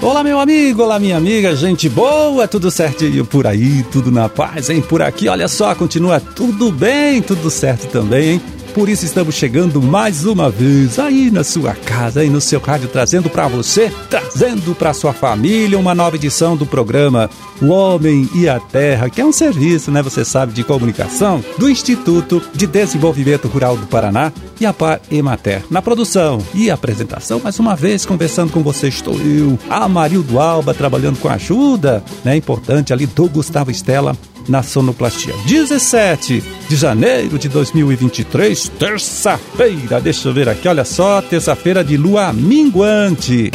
Olá, meu amigo, olá, minha amiga, gente boa, tudo certinho por aí, tudo na paz, hein? Por aqui, olha só, continua tudo bem, tudo certo também, hein? Por isso estamos chegando mais uma vez aí na sua casa, aí no seu rádio, trazendo para você, trazendo para sua família uma nova edição do programa O Homem e a Terra, que é um serviço, né, você sabe, de comunicação do Instituto de Desenvolvimento Rural do Paraná e a Par Emater. Na produção e apresentação, mais uma vez conversando com você estou eu, Amarildo Alba, trabalhando com a ajuda, né, importante ali do Gustavo Estela na sonoplastia. 17 de janeiro de 2023, terça-feira. Deixa eu ver aqui, olha só, terça-feira de lua minguante.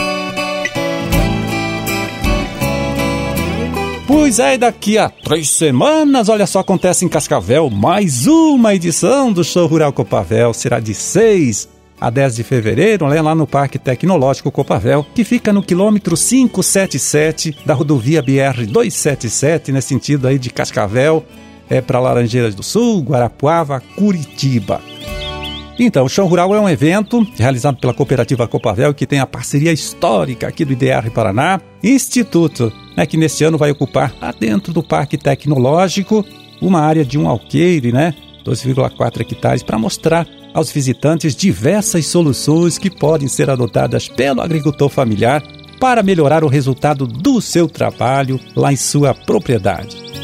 Pois é, daqui a três semanas, olha só, acontece em Cascavel mais uma edição do Show Rural Copavel. Será de 6 a 10 de fevereiro, né, lá no Parque Tecnológico Copavel, que fica no quilômetro 577 da rodovia BR 277, nesse sentido aí de Cascavel, é para Laranjeiras do Sul, Guarapuava, Curitiba. Então, o Show Rural é um evento realizado pela cooperativa Copavel que tem a parceria histórica aqui do IDR Paraná, Instituto, né, que neste ano vai ocupar lá dentro do Parque Tecnológico uma área de um alqueire, né, 2,4 hectares, para mostrar aos visitantes diversas soluções que podem ser adotadas pelo agricultor familiar para melhorar o resultado do seu trabalho lá em sua propriedade.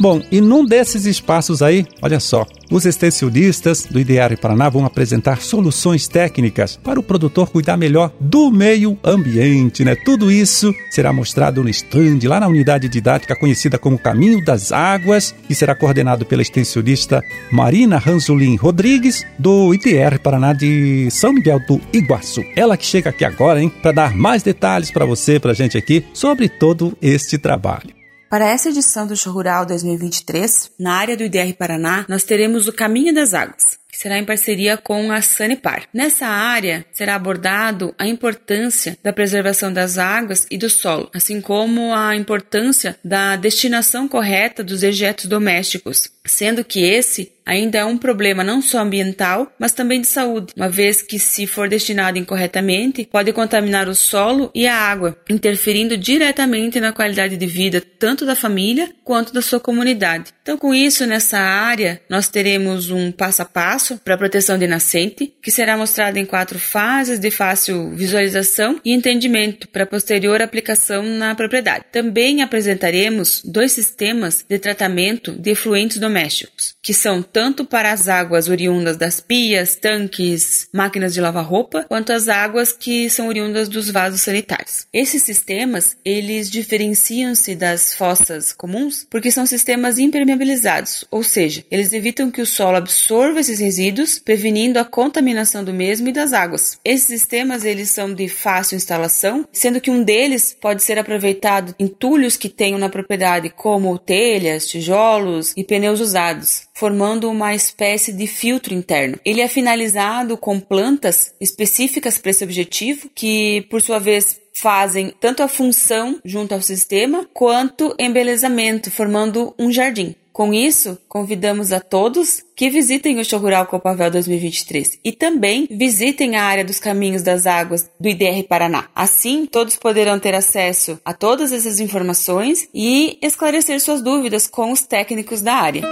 Bom, e num desses espaços aí, olha só, os extensionistas do IDR Paraná vão apresentar soluções técnicas para o produtor cuidar melhor do meio ambiente, né? Tudo isso será mostrado no stand lá na unidade didática conhecida como Caminho das Águas e será coordenado pela extensionista Marina Ranzolin Rodrigues do IDR Paraná de São Miguel do Iguaçu. Ela que chega aqui agora, hein, para dar mais detalhes para você, para a gente aqui sobre todo este trabalho. Para essa edição do Show Rural 2023, na área do IDR Paraná, nós teremos o Caminho das Águas, será em parceria com a Sanepar. Nessa área será abordado a importância da preservação das águas e do solo, assim como a importância da destinação correta dos dejetos domésticos, sendo que esse ainda é um problema não só ambiental, mas também de saúde, uma vez que, se for destinado incorretamente, pode contaminar o solo e a água, interferindo diretamente na qualidade de vida tanto da família quanto da sua comunidade. Então, com isso, nessa área, nós teremos um passo a passo para proteção de nascente, que será mostrado em quatro fases de fácil visualização e entendimento para posterior aplicação na propriedade. Também apresentaremos dois sistemas de tratamento de efluentes domésticos, que são tanto para as águas oriundas das pias, tanques, máquinas de lavar roupa, quanto as águas que são oriundas dos vasos sanitários. Esses sistemas, eles diferenciam-se das fossas comuns porque são sistemas impermeabilizados, ou seja, eles evitam que o solo absorva esses resíduos, prevenindo a contaminação do mesmo e das águas. Esses sistemas, eles são de fácil instalação, sendo que um deles pode ser aproveitado em entulhos que tenham na propriedade, como telhas, tijolos e pneus usados, formando uma espécie de filtro interno. Ele é finalizado com plantas específicas para esse objetivo, que por sua vez fazem tanto a função junto ao sistema quanto embelezamento, formando um jardim. Com isso, convidamos a todos que visitem o Show Rural Copavel 2023 e também visitem a área dos caminhos das águas do IDR Paraná. Assim, todos poderão ter acesso a todas essas informações e esclarecer suas dúvidas com os técnicos da área.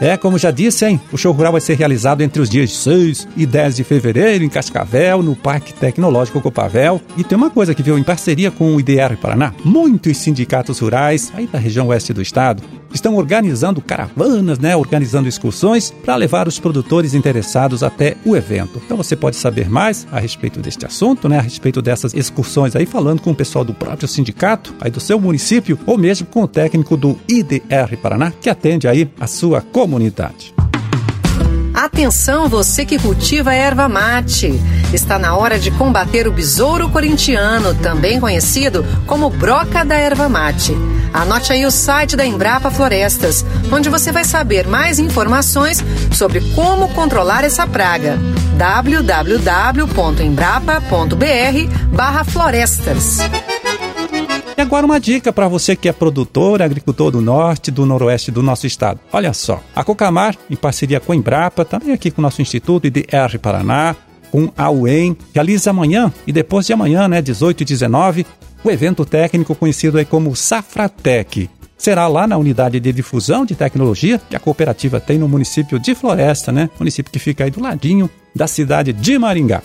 É, como já disse, hein? O show rural vai ser realizado entre os dias 6 e 10 de fevereiro em Cascavel, no Parque Tecnológico Copavel. E tem uma coisa que viu em parceria com o IDR Paraná, muitos sindicatos rurais aí da região oeste do estado estão organizando caravanas, né, organizando excursões para levar os produtores interessados até o evento. Então você pode saber mais a respeito deste assunto, né, a respeito dessas excursões aí falando com o pessoal do próprio sindicato, aí do seu município ou mesmo com o técnico do IDR Paraná que atende aí a sua comunidade. Atenção você que cultiva erva mate. Está na hora de combater o besouro corintiano, também conhecido como broca da erva mate. Anote aí o site da Embrapa Florestas, onde você vai saber mais informações sobre como controlar essa praga. www.embrapa.br/florestas. E agora uma dica para você que é produtor, agricultor do norte, do noroeste do nosso estado. Olha só, a Cocamar, em parceria com a Embrapa, também aqui com o nosso Instituto IDR Paraná, com a UEM, realiza amanhã e depois de amanhã, né, 18 e 19, o evento técnico conhecido aí como Safratec. Será lá na unidade de difusão de tecnologia que a cooperativa tem no município de Floresta, né? Município que fica aí do ladinho da cidade de Maringá.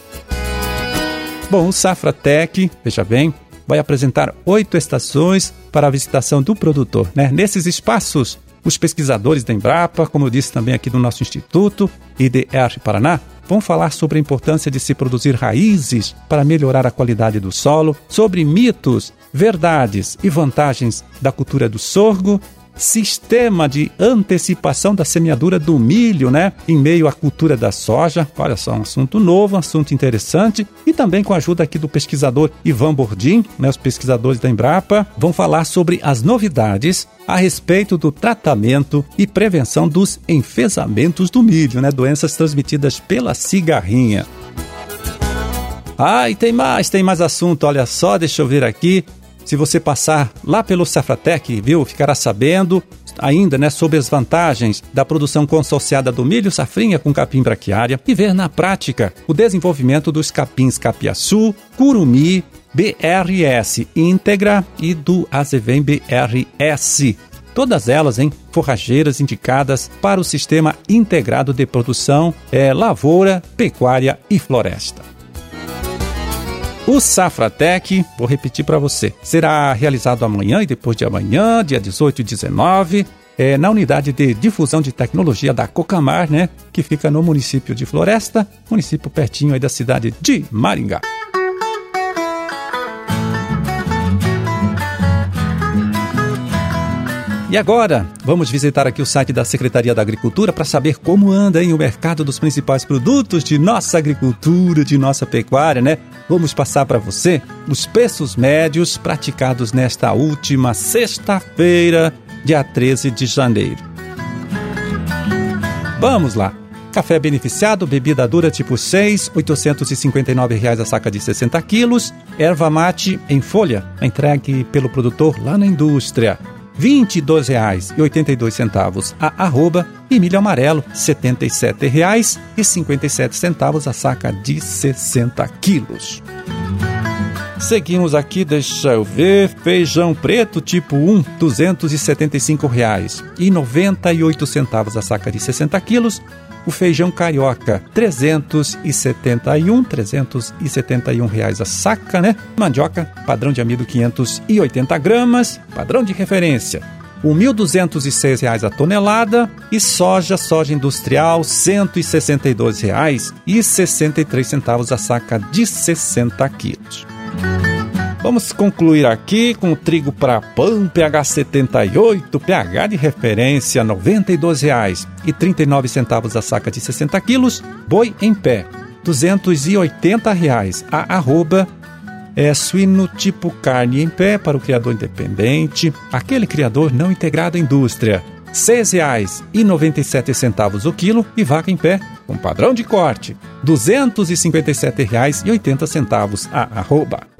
Bom, o Safratec, veja bem, vai apresentar oito estações para a visitação do produtor. Né? Nesses espaços, os pesquisadores da Embrapa, como eu disse também aqui do nosso Instituto, IDR Paraná, vão falar sobre a importância de se produzir raízes para melhorar a qualidade do solo, sobre mitos, verdades e vantagens da cultura do sorgo sistema de antecipação da semeadura do milho, né? Em meio à cultura da soja. Olha só, um assunto novo, um assunto interessante. E também com a ajuda aqui do pesquisador Ivan Bordim, né? Os pesquisadores da Embrapa vão falar sobre as novidades a respeito do tratamento e prevenção dos enfesamentos do milho, né? Doenças transmitidas pela cigarrinha. Ah, e tem mais, tem mais assunto. Olha só, deixa eu ver aqui. Se você passar lá pelo Safratec, viu, ficará sabendo ainda né, sobre as vantagens da produção consorciada do milho safrinha com capim braquiária e ver na prática o desenvolvimento dos capins capiaçu, curumi, BRS íntegra e do azevém BRS. Todas elas em forrageiras indicadas para o sistema integrado de produção, é, lavoura, pecuária e floresta. O Safratec, vou repetir para você, será realizado amanhã e depois de amanhã, dia 18 e 19, é, na unidade de difusão de tecnologia da Cocamar, né, que fica no município de Floresta, município pertinho aí da cidade de Maringá. E agora, vamos visitar aqui o site da Secretaria da Agricultura para saber como anda em o mercado dos principais produtos de nossa agricultura, de nossa pecuária, né? Vamos passar para você os preços médios praticados nesta última sexta-feira, dia 13 de janeiro. Vamos lá. Café beneficiado, bebida dura tipo 6, 859 reais a saca de 60 quilos. Erva mate em folha, entregue pelo produtor lá na indústria. R$ 22,82 a arroba e milho amarelo R$ 77,57 a saca de 60 quilos. Seguimos aqui, deixa eu ver, feijão preto tipo 1, 275 reais e 98 centavos. A saca de 60 quilos o feijão carioca, 371, 371 reais a saca, né? Mandioca, padrão de amido 580 gramas, padrão de referência. R$ 1.206 a tonelada e soja, soja industrial, R$ 162,63 a saca de 60 quilos. Vamos concluir aqui com o trigo para pão pH 78, pH de referência R$ 92,39 a saca de 60 quilos, boi em pé 280 reais. A arroba é suíno tipo carne em pé para o criador independente, aquele criador não integrado à indústria. R$ 6,97 o quilo e vaca em pé com padrão de corte. R$ 257,80 a arroba.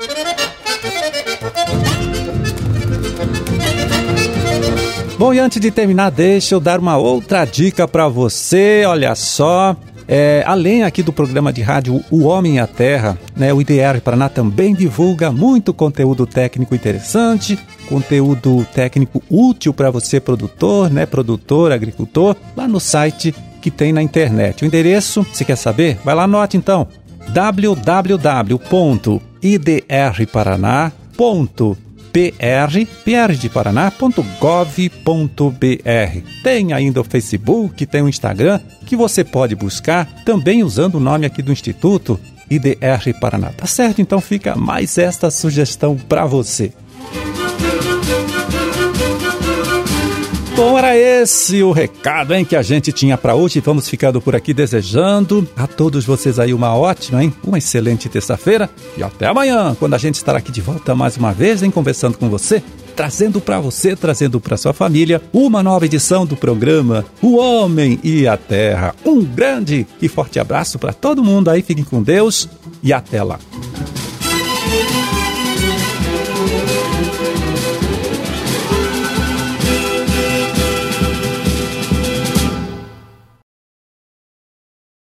Bom, e antes de terminar, deixa eu dar uma outra dica para você. Olha só, é, além aqui do programa de rádio O Homem e a Terra, né, o IDR Paraná também divulga muito conteúdo técnico interessante, conteúdo técnico útil para você, produtor, né, produtor, agricultor, lá no site que tem na internet. O endereço, você quer saber? Vai lá, anote então www.idrparaná.com pr. Tem ainda o Facebook, tem o Instagram, que você pode buscar também usando o nome aqui do Instituto IDR Paraná. Tá certo? Então fica mais esta sugestão para você. Bom, era esse o recado hein, que a gente tinha para hoje. Vamos ficando por aqui desejando a todos vocês aí uma ótima, hein? Uma excelente terça-feira e até amanhã, quando a gente estará aqui de volta mais uma vez, hein, conversando com você, trazendo para você, trazendo para sua família uma nova edição do programa O Homem e a Terra. Um grande e forte abraço para todo mundo aí, fiquem com Deus e até lá.